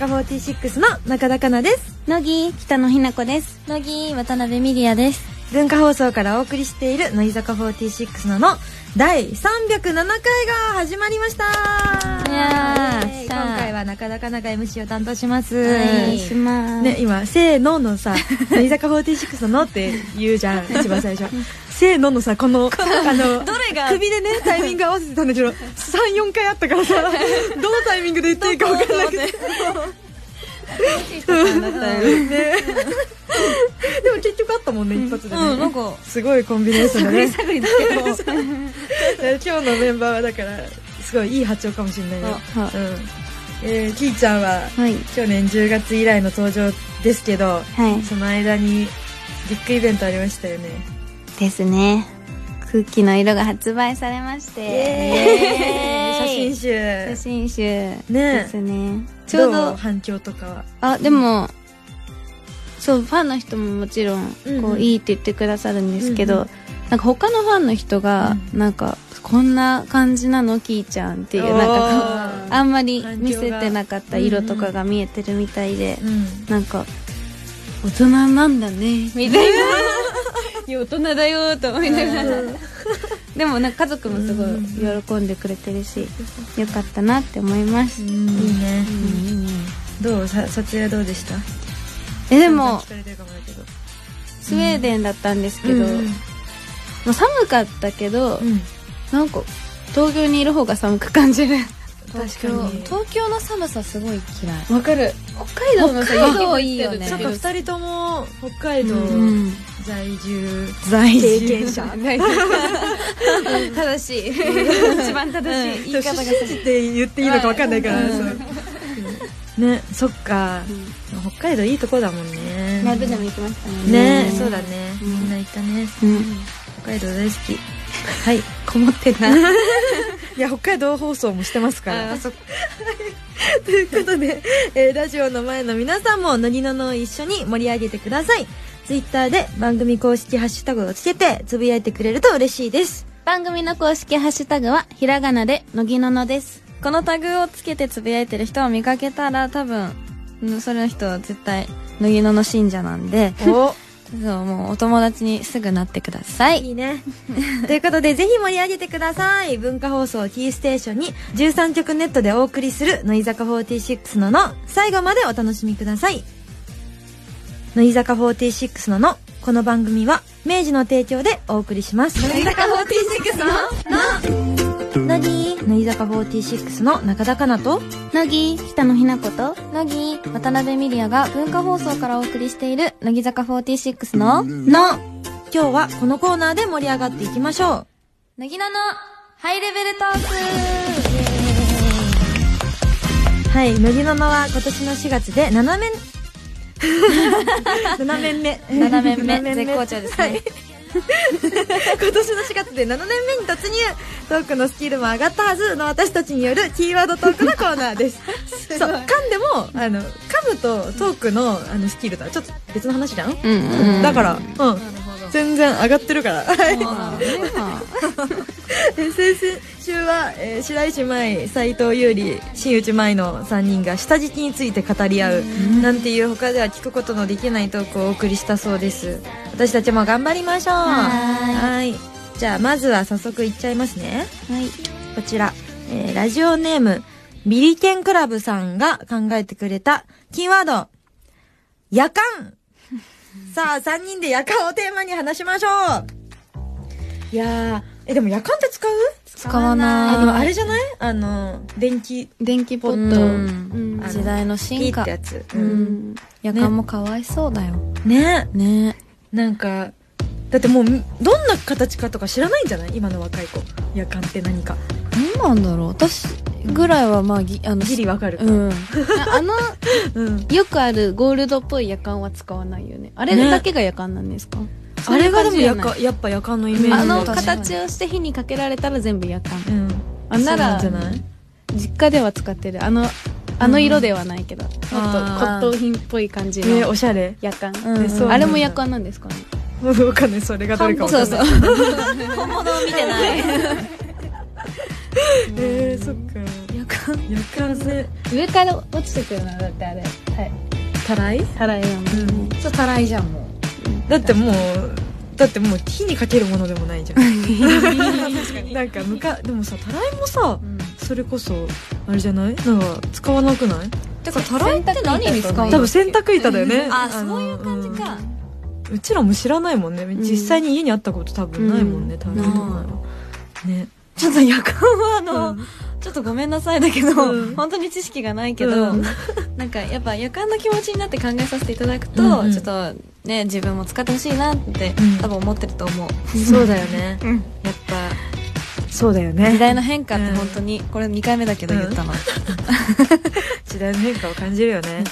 坂46の中田香奈です。乃木北野日な子です。乃木渡辺美里也です。文化放送からお送りしている乃木坂46のの第307回が始まりましたいや今回は中田香奈が MC を担当します、はいしますね、今、せーののさ、乃木坂46ののって言うじゃん、一番最初。せーののさ、この、あの、どれが首でね、タイミング合わせてたんだけど、3、4回あったからさ、どのタイミングで言っていいか分かんなくて。うんね結局あったもんね、一発でね。うんなんか。すごいコンビネーションだね。探りだけど。今日のメンバーはだから、すごいいい波長かもしれないよ。あはうん。えー、キーちゃんは、はい。去年10月以来の登場ですけど、はい。その間にビッグイベントありましたよね。ですね。空気の色が発売されまして。写真集。写真集ね。ですね。ちちょうど。ど反響とかは？あでもそうファンの人ももちろんこういいって言ってくださるんですけど、なんか他のファンの人がなんかこんな感じなのキーちゃんっていうなんかああんまり見せてなかった色とかが見えてるみたいで、うん。なんか大人なんだねみたいな。いや大人だよと思いながら。でもなんか家族もすごい喜んでくれてるしよかったなって思います、いいね。どう？さ撮影はどうでした？えでも。スウェーデンだったんですけど、うん。もう寒かったけど、うん。なんか東京にいる方が寒く感じる。確かに。東京の寒さすごい嫌い。わかる。北海道のさ北海道雪降ってるいいよねそっか、二人とも北海道うん。在住。在経験者。正しい。一番正しい言い方が信じて言っていいのか分かんないから、うん。そうねそっか、北海道いいとこだもんね。ライブでも行きましたもんね。ねそうだね、みんな行ったね。うん。北海道大好き。はいこもってな。いや北海道放送もしてますから。ということで、えーラジオの前の皆さんも乃木ののを一緒に盛り上げてください。ツイッターで番組公式ハッシュタグをつけてつぶやいてくれると嬉しいです。番組の公式ハッシュタグはひらがなでのぎののですこのタグをつけてつぶやいてる人を見かけたら多分うんそれの人は絶対乃木野の信者なんでお そうもうお友達にすぐなってくださいいいね。ということで、ぜひ盛り上げてください。文化放送キーステーションに13曲ネットでお送りする乃木坂46のの最後までお楽しみください。乃木坂46ののこの番組は明治の提供でお送りします。乃木坂46のの乃木乃木坂46の中田香奈と乃木北野ひなこと乃木渡辺美里也が文化放送からお送りしている乃木坂46のの今日はこのコーナーで盛り上がっていきましょう。乃木野のハイレベルトーはい、乃木ののは今年の4月で7面、7面目。7面目。7絶好調ですね。はい 今年の4月で7年目に突入。トークのスキルも上がったはずの私たちによるキーワードトークのコーナーです。そう。噛んでもあの噛むとトークのあのスキルとはちょっと別の話じゃん、うんうんだからうん全然上がってるから。はい。で先々週は、えー白石舞斎藤優里新内舞の3人が下敷きについて語り合うなんていう他では聞くことのできないトークをお送りしたそうです。私たちも頑張りましょう。はい。じゃあまずは早速いっちゃいますね。はい。こちら、えーラジオネームビリケンクラブさんが考えてくれたキーワード。夜間 さあ3人で夜間をテーマに話しましょう。いやーえでも夜間って使う？使わない。あでもあれじゃない？あの電気電気ポット。ううん。時代のピ進化。ーってやつ、ううん。ん夜間もかわいそうだよ。ね。ね。なんかだってもうみどんな形かとか知らないんじゃない？今の若い子。夜間って何か。何なんだろう。私ぐらいはまあぎあのギリわかるか。うん。あ あのうん。よくあるゴールドっぽい夜間は使わないよね。あれだけが夜間なんですか、あれがでも夜そういう感間やっぱ夜間のイメージあの形をして火にかけられたら全部夜間うん。あんない？実家では使ってる。あのあの色ではないけど、もっと骨董品っぽい感じえー、のおしゃれ。夜間、うん。あれも夜間なんですかね？わかんない。それがどれかわかんない。そうそう本物を見てない。えー、そっか。夜間夜間ね上から落ちてくるのだってあれ。はい。たらい？たらいやもん、そうたらいじゃんもう。だってもうだってもう火にかけるものでもないじゃん。なんかむかでもさたらいもさそれこそあれじゃないなんか使わなくないてかたらいって何に使うの多分洗濯板だよねあのそういう感じかうんうちらも知らないもんね。実際に家にあったこと多分ないもんね、多分ね。ちょっと夜間はあの、うん。ちょっとごめんなさいだけど、うん。本当に知識がないけど、うん。なんかやっぱ夜間の気持ちになって考えさせていただくと、うんうん。ちょっとね自分も使ってほしいなって、うん。多分思ってると思う。そうだよね、うん。やっぱそうだよ時ね代の変化って本当に、これ2回目だけど言ったの、時代の変化を感じるよね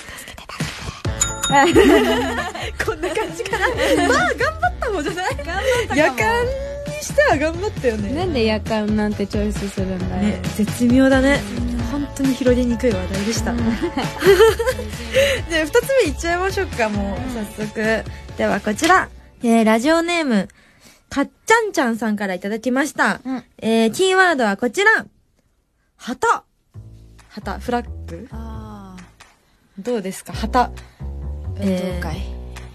こんな感じかな。まあ頑張った方じゃない？夜間にしては頑張ったよね。なんで夜間なんてチョイスするんだよ、ね絶妙だね。本当に広げにくい話題でした、じゃあ2つ目いっちゃいましょうかもう。早速。ではこちら、えー、ラジオネームかっちゃんちゃんさんからいただきました、うん。えー、キーワードはこちら。旗。旗フラッグ？どうですか？旗運動会。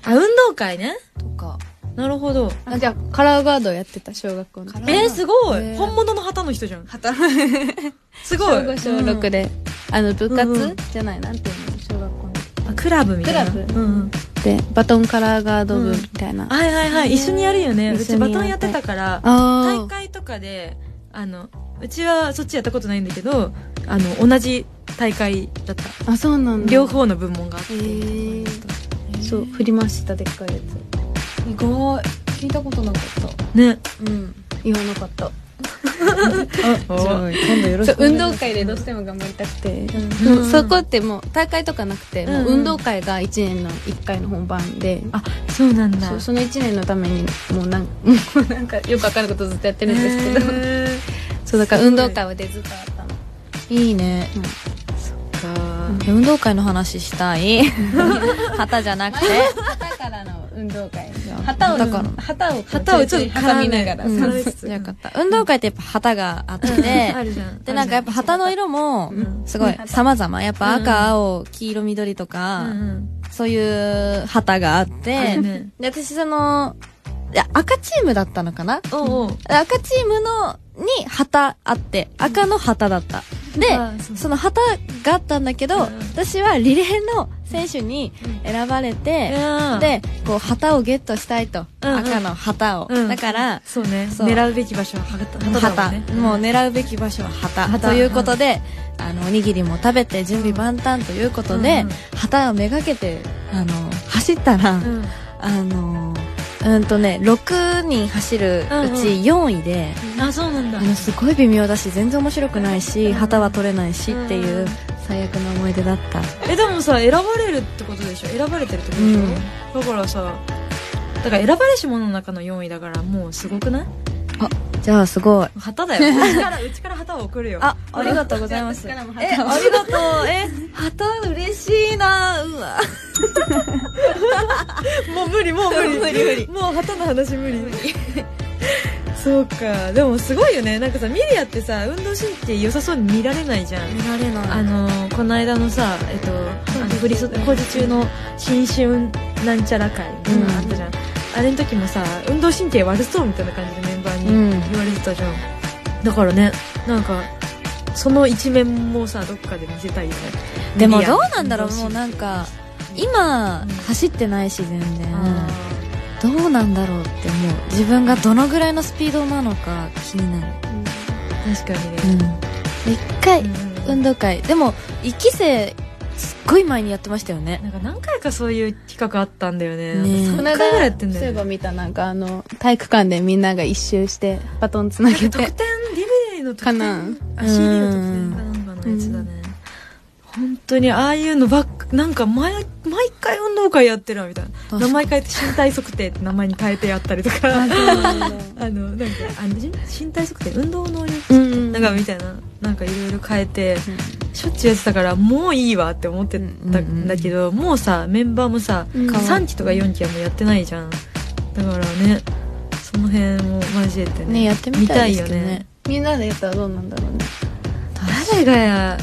あ運動会ね。とか、なるほど。あじゃあカラーガードやってた小学校の時。えー、すごい、へー。本物の旗の人じゃん。旗。すごい。小5小6で、あの部活、うんうん。じゃないなんていうの小学校の。あクラブみたいな。クラブ。うんうん。でバトンカラーガード部みたいな、はいはいはい。一緒にやるよね。うちバトンやってたからあ大会とかであのうちはそっちやったことないんだけどあの同じ大会だった。ああそうなんだ。両方の部門があって。へえそう振り回したでっかいや意外。聞いたことなかっね。たうん。つ言わなかった。お今度よろそう運動会でどうしても頑張りたくて、うん。もうそこってもう大会とかなくて、もううん運動会が1年の1回の本番で、あそうなんだ。その1年のためにもうなん もうなんかよくわかんないことずっとやってるんですけど、へそうだから運動会はでずっとあったの。いいね、ーかいや運動会の話したい。旗じゃなくて。旗からの運動会旗を旗を旗をちょっと挟みながら、うん。よかった運動会ってやっぱ旗があってあるじゃん。でなんかやっぱ旗の色もうん。すごい様々。やっぱうん。赤青黄色緑とうか、んうん。そういう旗があっあて、で私そのいや赤チームだったのかな？おうおう赤チームのに旗あって赤の旗だった。であその旗があったんだけど、うん。私はリレーの選手に選ばれいて、でこう旗をゲットしたいと、赤の旗を、うん。だからそうね。狙うべき場所は旗旗もう狙うべき場所は旗。旗。ということで、あのおにぎりも食べて準備万端ということで、旗をめがけてあの走ったら、うん。あのうんとね6人走るうち4位で、あそうなんだ。あのすごい微妙だし全然面白くないし旗は取れないしっていううん。最悪の思い出だった。えでもさ選ばれるってことでしょ？選ばれてるってことでしょ、だからさだから選ばれし者の中の4位だからもうすごくない？じゃあすごい。旗だよ。うちからうちから旗を送るよ。あありがとうございます。えありがとう。え旗嬉しいなうわ。もう無理もう無理。無理無理。もう旗の話無理。そうか。でもすごいよね。なんかさミリアってさ運動神経良さそうに見られないじゃん。見られない。あのーこの間のさえっとあの振り袖工事中の新春なんちゃら会みたいなのあったじゃん、あれの時もさ運動神経悪そうみたいな感じでメンバーにうん言われてたじゃん、だからねなんかその一面もさどっかで見せたいよね。でもどうなんだろう。もうなんか今うん走ってないし全然。あどうなんだろうって思う。自分がどのぐらいのスピードなのか気になる。ー確かうにね、ん。一回うん運動会。でも1期生すっごい前にやってましたよね。なんか何回かそういう企画あったんだよね。ねえ。3この回ぐらいやってんだそういえばよね見たなんかあの体育館でみんなが一周してバトンつなげて。得点リベレーの得かな。点あ CD の得点かなんかのやつだね、本当にああいうのばっかなんか毎毎回運動会やってるわみたいな。名前変えて身体測定って名前に変えてやったりとか。あ のなんかあの身体測定運動能力うんなんかみたいな。なんかいろいろ変えて、しょっちゅうやってたからもういいわって思ってたんだけど、もうさメンバーもさ、うん。3期とか4期はもうやってないじゃん。だからねその辺も交えてねねやってみたいですけどね。みんなでやったらどうなんだろうね。誰がや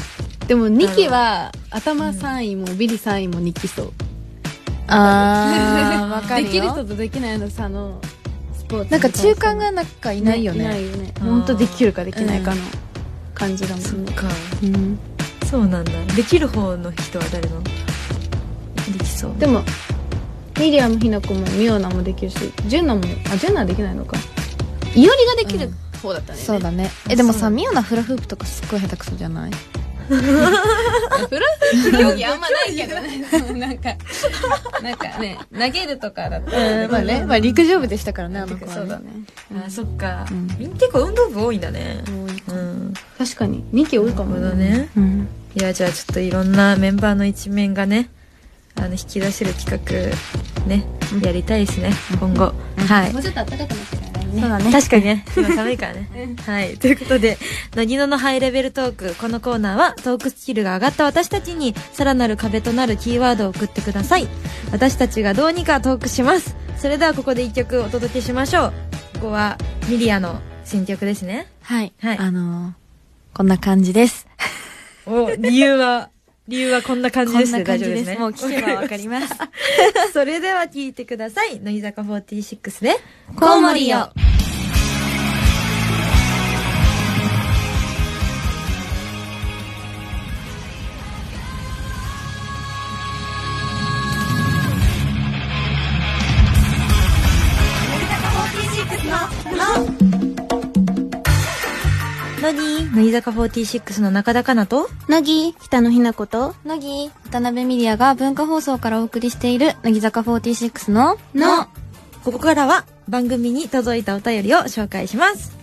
でも2期は頭3位もビリ3位も2期そう。あー わかるよ。できる人とできないの差のスポーツな。んか中間がなんかいないよね。いないよね。本当できるかできないかの感じだもんね。そっか。うん。そうなんだ。できる方の人は誰なの？できそう。でもミリアもひなこもミオナもできるしジェンナもあジェンナはできないのか。いおりができる方だったね。そうだね。えでもさミオナフラフープとかすっごい下手くそじゃない？フラフープ競技あんまないけどね。なんかなんかね投げるとかだったら。まあねまあ陸上部でしたからねあの子はそうだね。あそっか、うん。みん結構運動部多いんだね。多いうん。確かに2期多いかもなるほどね。うん。いやじゃあちょっといろんなメンバーの一面がねあの引き出せる企画ね、やりたいですね今後、はい。もうちょっと暖かくなってね。そうだね。確かにね。今寒いからね。はい。ということで乃木野のハイレベルトークこのコーナーはトークスキルが上がった私たちにさらなる壁となるキーワードを送ってください。私たちがどうにかトークします。それではここで一曲お届けしましょう。ここはミリアの選曲ですね。はい、はい。あのーこんな感じです。お理由は？理由はこんな感じこんですね。な感じです。大丈夫ですね。もう聞けばわかります。それでは聞いてください。乃木坂46でコウモリよ 乃木坂46の中田香菜と。乃木北野ひなこと。乃木渡辺ミリアが文化放送からお送りしている乃木坂46ののここからは番組に届いたお便りを紹介します。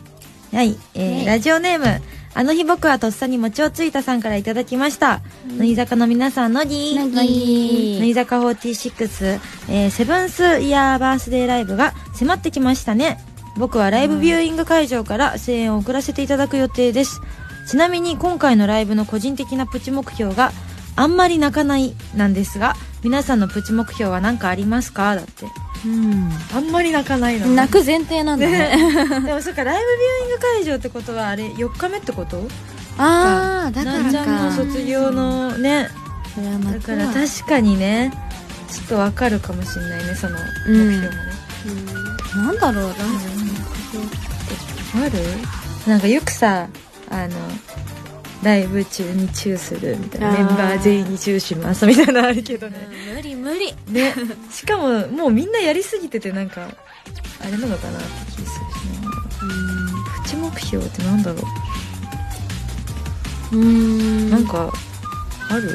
はい、えー、ラジオネーム、あの日僕はとっさに餅をついたさんからいただきました。乃木坂の皆さん、乃木。乃木。乃木坂46、えー、セブンスイヤーバースデーライブが迫ってきましたね。僕はライブビューイング会場から声援を送らせていただく予定です。ちなみに今回のライブの個人的なプチ目標があんまり泣かないなんですが、皆さんのプチ目標は何かありますか？だって。うん。あんまり泣かないの。泣く前提なんだね。でもそっか、ライブビューイング会場ってことはあれ、4日目ってこと？ああだからなんちゃんのか。卒業のね、それはだから確かにね、ちょっとわかるかもしれないね、そのうん目標もね。なんだろうなある？なんかよくさ、あの、ライブ中にチューするみたいな、メンバー全員にチューしますみたいなのあるけどね。無理無理。ね、しかももうみんなやりすぎててなんか、あれなのかなって気するしな。プチ目標ってなんだろう。うん。なんかある？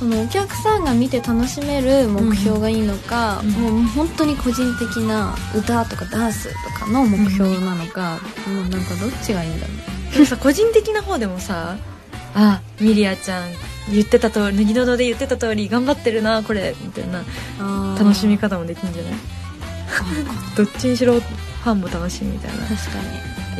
そのお客さんが見て楽しめる目標がいいのか、うん。もう本当に個人的な歌とかダンスとかの目標なのか、もうなんかどっちがいいんだろう。でもさ個人的な方でもさあミリアちゃん言ってた通り脱ぎのどで言ってた通り頑張ってるなこれみたいな楽しみ方もできるんじゃない？どっちにしろファンも楽しみみたいな。確か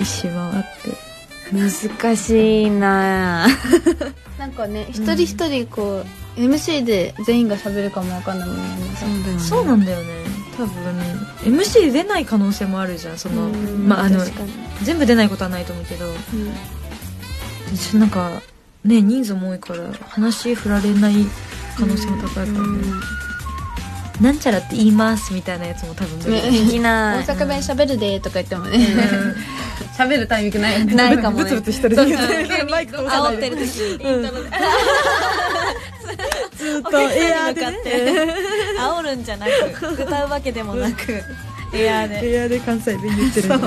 一周回って。に難しいな なんかね一人一人こう、MC で全員が喋るかもわかんないもんねそうだよね。そうなんだよね。多分。MC 出ない可能性もあるじゃんそのうん。まああの全部出ないことはないと思うけど。うん。ちょなんかね人数も多いから話振られない可能性も高いからね、なんちゃらって言いますみたいなやつも多分できな。い大阪弁喋るでとか言ってもね。うん。喋るタイミングない。よねないかもね。ブツブツ一人で言ってるマイク通さない煽ってる時ずっとエアーでね。煽るんじゃなく歌うわけでもなくエアーで。エアーで関西弁言ってるん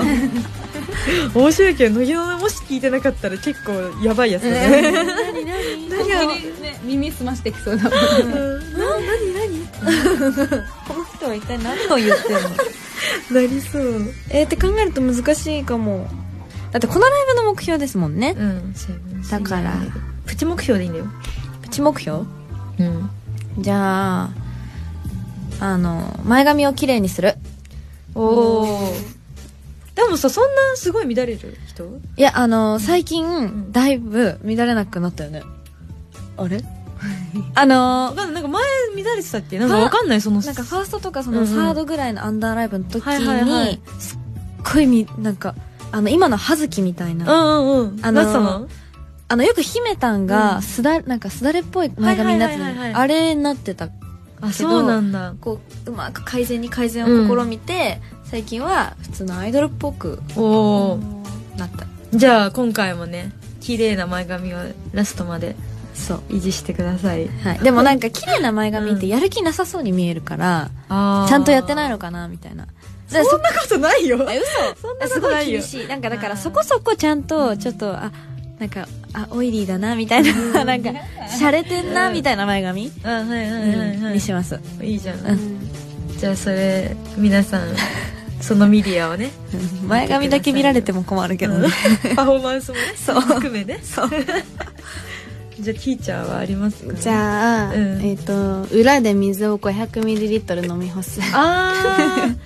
面白いけど乃木のもし聞いてなかったら結構やばいやつだね。何何？何本が当にね耳すましてきそうだもんうん。な何何？この人は一体何を言ってるの？なりそう。えー、って考えると難しいかも。だってこのライブの目標ですもんね。うんだから。プチ目標でいいんだよ。プチ目標？うん。じゃああの前髪をきれいにする。おおでもさそんなすごい乱れる人？いやあの最近、ん。だいぶ乱れなくなったよね。あれ？あのわかんなんか前乱れてたっけ？なんかわかんないそのなんかファーストとかそのサードぐらいのアンダーライブの時に、すっごいみなんかあの今の葉月みたいな、うんうんうん。あのなったの？あのよく姫たんうん。がすだ、なんかすだれっぽい前髪になってたあれになってた。あそうなんだ。こううまく改善に改善を試みて、最近は普通のアイドルっぽくおおなった。じゃあ今回もね綺麗な前髪をラストまでそう。維持してください。はい、でもなんか綺麗な前髪ってやる気なさそうに見えるから、あちゃんとやってないののかなみたいな。そんなことないよ。え嘘。そんなこすごとないよ。い厳しい。なんかだからそこそこちゃんとちょっとあなんかあオイリーだなみたいななんか洒落てんなみたいな前髪、あはいはいはいはい。にします。いいじゃん、うん。じゃあそれ皆さん そのミディアをね。前髪だけ見られても困るけどね、パフォーマンスもね そう。含めね。そう。じゃあティーチャーはありますか？じゃあ、うん。えっ、と裏で水を 500ml 飲み干す。あー。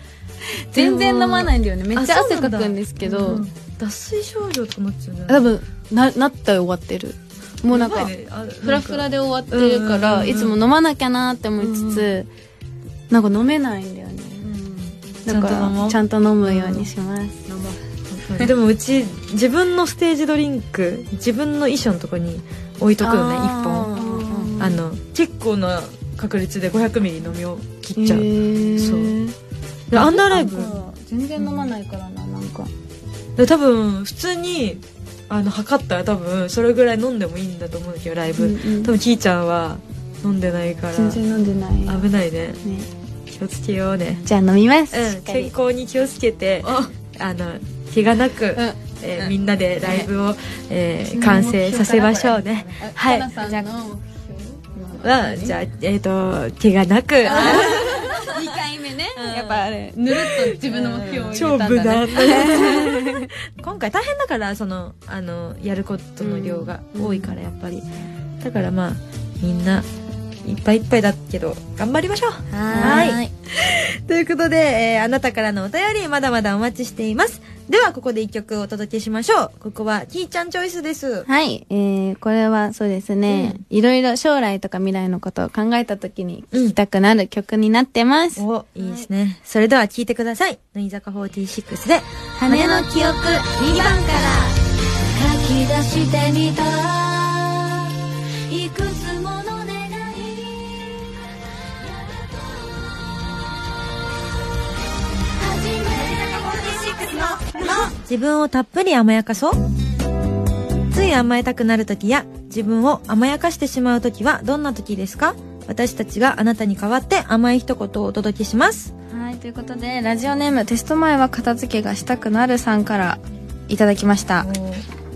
全然飲まないんだよね。めっちゃ汗かくんですけど、うん脱水症状とかなっちゃうんじゃない多分ななったよ終わってる。もうなんかフラフラで終わってるかうんうんうんうん。らいつも飲まなきゃなって思いつつ、なんか飲めないんだよね。だからちゃんと飲むようにします、でもうち自分のステージドリンク自分の衣装のとこに置いとくよね一本。うんあの結構な確率で500ミリ飲みを切っちゃう、へー。そう。でアンダーライブ。全然飲まないからななんか。で多分普通にあの測ったら多分それぐらい飲んでもいいんだと思うんだけどライブ、うんうん。多分キーちゃんは飲んでないから。全然飲んでない。危ないね。ね。気をつけようね。じゃあ飲みます、しうん健康に気をつけてあ。の怪我なく、えーみんなでライブを、えー完成させましょうね。はい。かなさんのはじゃあえっ、と怪我なく2回目ね、やっぱあれぬるっと自分の目標を超たんだ無今回大変だからそのあのやることの量が多いからやっぱり、だからまあみんないっぱいいっぱいだけど頑張りましょう。はーい。ということで、えーあなたからのお便りまだまだお待ちしています。ではここで一曲お届けしましょう。ここはキーちゃんチョイスです。はい、えー、これはそうですね、いろいろ将来とか未来のことを考えた時に聴きたくなる曲になってます。おいいですね。それでは聴いてください。乃木坂46で羽の記憶。2番から。書き出してみた自分をたっぷり甘やかそうつい甘えたくなる時や自分を甘やかしてしまう時はどんな時ですか？私たちがあなたに代わって甘い一言をお届けしますはい、ということで、ラジオネームテスト前は片付けがしたくなるさんからいただきました。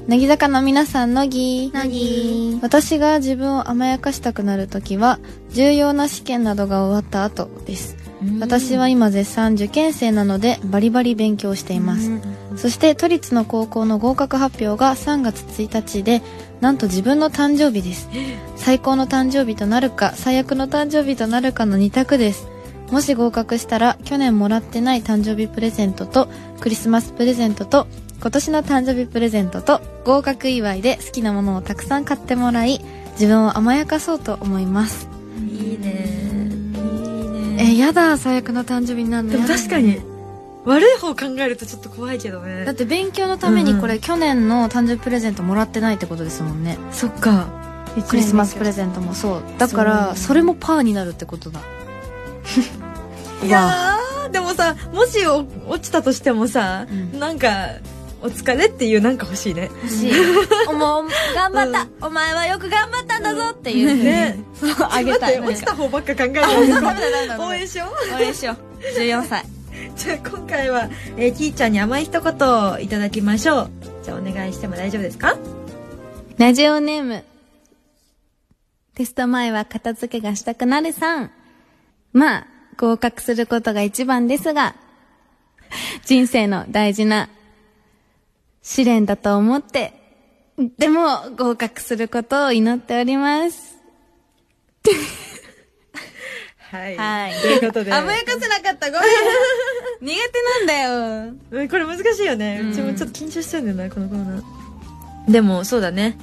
乃木坂の皆さん、乃木。乃木私が自分を甘やかしたくなるときは、重要な試験などが終わった後です。私は今絶賛受験生なので、バリバリ勉強しています。そして都立の高校の合格発表が3月1日で、なんと自分の誕生日です。最高の誕生日となるか、最悪の誕生日となるかの2択です。もし合格したら、去年もらってない誕生日プレゼントと、クリスマスプレゼントと、今年の誕生日プレゼントと、合格祝いで好きなものをたくさん買ってもらい、自分を甘やかそうと思います。いいねえ、やだ、最悪の誕生日になるのでも確かに悪い方考えるとちょっと怖いけどね。だって勉強のためにこれ、去年の誕生日プレゼントもらってないってことですもんね。そっか。クリスマスプレゼントも。そう。だからそれもパーになるってことだ。いやーでもさもしお落ちたとしてもさ、うん。なんかお疲れっていうなんか欲しいね。欲しい。おもう頑張った、お前はよく頑張ったんだぞっていう。ね。そうあげたい。落ちた方ばっか考えないでダメだダメだダメだ応援しよう。応援しよう。14歳。じゃあ今回は、えー、キーちゃんに甘い一言をいただきましょう。じゃあお願いしても大丈夫ですか？ラジオネーム。テスト前は片付けがしたくなるさん。まあ、合格することが一番ですが、人生の大事な試練だと思って、でも合格することを祈っております。はい。はい。ということで。甘やかせなかった、ごめん。苦手なんだよ。うんこれ難しいよね、うちもちょっと緊張しちゃうんだよなこのコーナー。でもそうだね。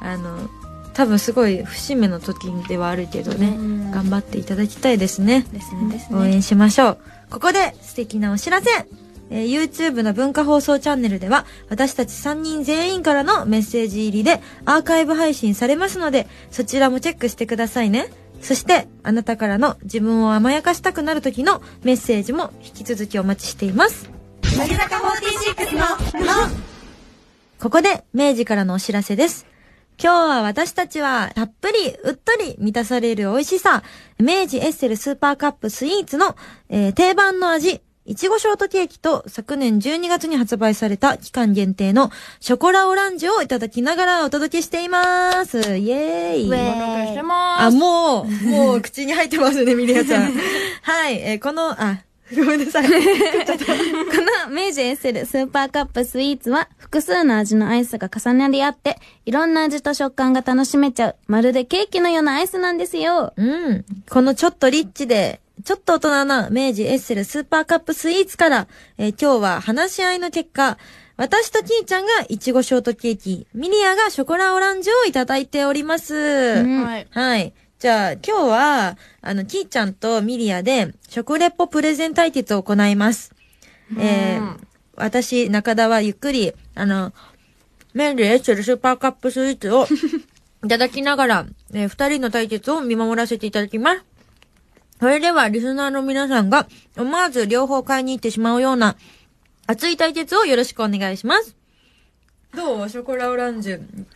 あの多分すごい節目の時ではあるけどね、頑張っていただきたいですね。ですねです応援しましょう。ここで素敵なお知らせえー YouTube の文化放送チャンネルでは私たち3人全員からのメッセージ入りでアーカイブ配信されますのでそちらもチェックしてくださいね。そしてあなたからの自分を甘やかしたくなる時のメッセージも引き続きお待ちしています。ここで明治からのお知らせです。今日は私たちはたっぷりうっとり満たされる美味しさ、明治エッセルスーパーカップスイーツの、えー定番の味、いちごショートケーキと昨年12月に発売された期間限定のショコラオランジュをいただきながらお届けしています。イエーイ。お届けしてまあ、もう、もう口に入ってますね、ミリアちゃん。はい、えーこの、あ、ごめんなさい。この明治エッセルスーパーカップスイーツは複数の味のアイスが重なり合って、いろんな味と食感が楽しめちゃう、まるでケーキのようなアイスなんですよ。うん。このちょっとリッチで、ちょっと大人な明治エッセルスーパーカップスイーツから、えー今日は話し合いの結果、私とキーちゃんがいちごショートケーキ、ミリアがショコラオランジュをいただいております。んはい。はい。じゃあ、今日は、あの、キーちゃんとミリアで、食レポプレゼン対決を行います。えー、私、中田はゆっくり、あの、明治エッセルスーパーカップスイーツをいただきながら、えー二人の対決を見守らせていただきます。それでは、リスナーの皆さんが思わず両方買いに行ってしまうような熱い対決をよろしくお願いします。どう？ショコラオランジュ。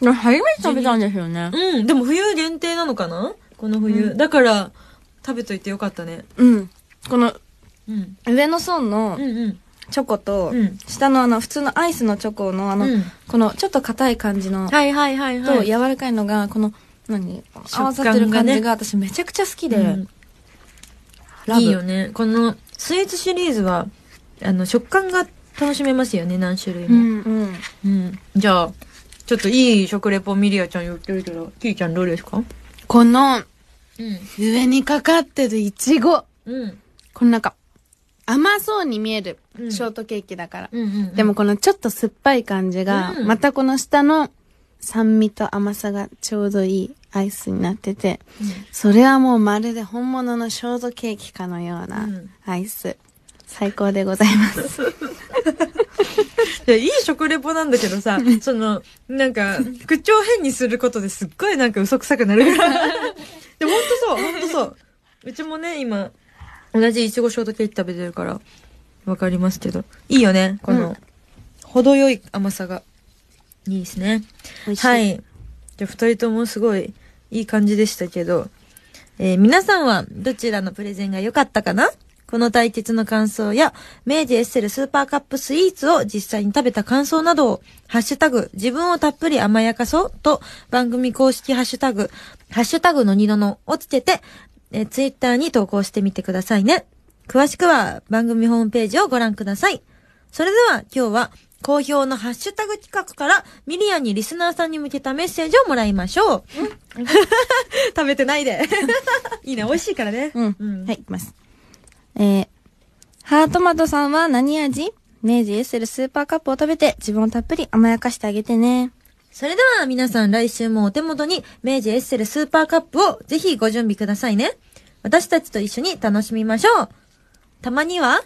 初めて食べたんですよね。うん、でも冬限定なのかな？この冬。だから、食べといてよかったね。うん。このうん。上の層のうんうん。チョコと、うん下のあの普通のアイスのチョコのあの、うんこのちょっと硬い感じの、はいはいはいはい。と柔らかいのが、この、何？食感がね合わさってる感じが私めちゃくちゃ好きで、うんラブいいよね。このスイーツシリーズは、あの、食感が楽しめますよね、何種類も。うん。うん。うん。じゃあ、ちょっといい食レポミリアちゃん言ってるけど、キーちゃんどうですか？このうん。上にかかってるイチゴ。うん。このなんか、甘そうに見えるうんショートケーキだから。うんうん。でも、このちょっと酸っぱい感じが、うんまたこの下の酸味と甘さがちょうどいいアイスになってて、それはもうまるで本物のショートケーキかのようなうんアイス。最高でございます。いや、いい食レポなんだけどさ、その、なんか、口調変にすることですっごいなんか嘘くさくなるから。でもほんとそう、ほんとそう。うちもね、今、同じいちごショートケーキ食べてるから、わかりますけど。いいよね、この、うん程よい甘さが。いいですね。いはい。じゃあ、二人ともすごいいい感じでしたけど、えー皆さんはどちらのプレゼンが良かったかな？この対決の感想や、明治エッセルスーパーカップスイーツを実際に食べた感想などを、ハッシュタグ、自分をたっぷり甘やかそうと、番組公式ハッシュタグ、ハッシュタグ乃木ののをつけて、えーツイッターに投稿してみてくださいね。詳しくは番組ホームページをご覧ください。それでは今日は好評のハッシュタグ企画からミリアにリスナーさんに向けたメッセージをもらいましょう。食べてないで。いいね、美味しいからね。うん。うんはい、いきます。えー、ハートマトさんは何味？明治エッセルスーパーカップを食べて自分をたっぷり甘やかしてあげてね。それでは皆さん来週もお手元に明治エッセルスーパーカップをぜひご準備くださいね。私たちと一緒に楽しみましょう。たまには、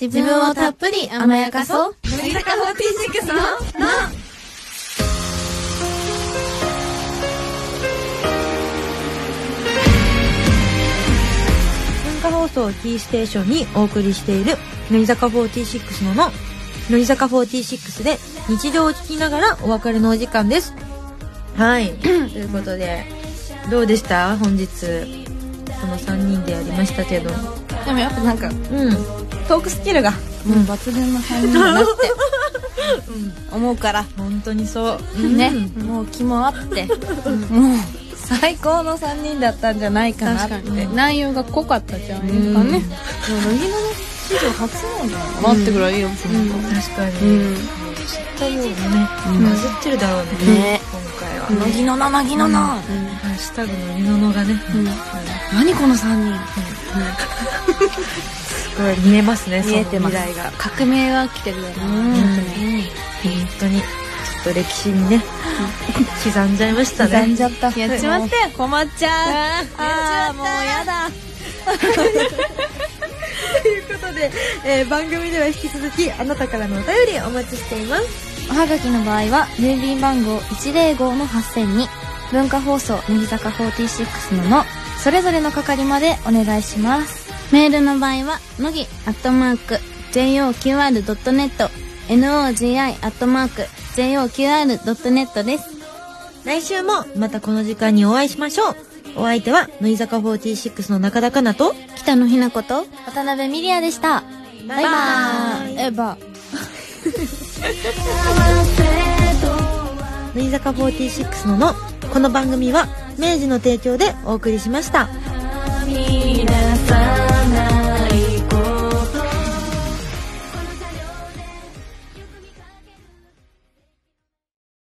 自分をたっぷり甘やかそう。乃木坂46の、の文化放送キーステーションにお送りしている乃木坂46のの。乃木坂46で日常を聞きながらお別れのお時間です。はい。ということでどうでした？本日。この3人でやりましたけど。でもやっぱなんか、うんトークスキルが、もう抜群の3人だなって、思うから、本当にそう。ね、もう気もあって、もう、最高の3人だったんじゃないかなって。内容が濃かったじゃないですかね。もう、乃木の史上初なんじゃないかなってぐらいよ、その確かに、うん。知ったようにね、バズってるだろうね、ね。今回は、乃木のな、乃木のな。ハッシュタグのみののがね、何この3人。すごい見えますね見えてます。未来が。革命が来てるよね。うん。本当に。ちょっと歴史にね刻んじゃいましたね。刻んじゃった。やっちまったよ。困っちゃう。あーもうやだ。ということことで、えー番組では引き続きあなたからのお便りお待ちしています。おはがきの場合は郵便番号105の8000に文化放送乃木坂46ののそれぞれの係までお願いしますメールの場合は、のぎ、アットマーク、joqr.net、nogi、アットマーク、joqr.net です。来週もまたこの時間にお会いしましょう。お相手は乃木坂46の中田香菜と北野ひなこと、渡辺美里也でした。バイバーイエヴァ。乃木坂46ののこの番組は明治の提供でお送りしました。皆さん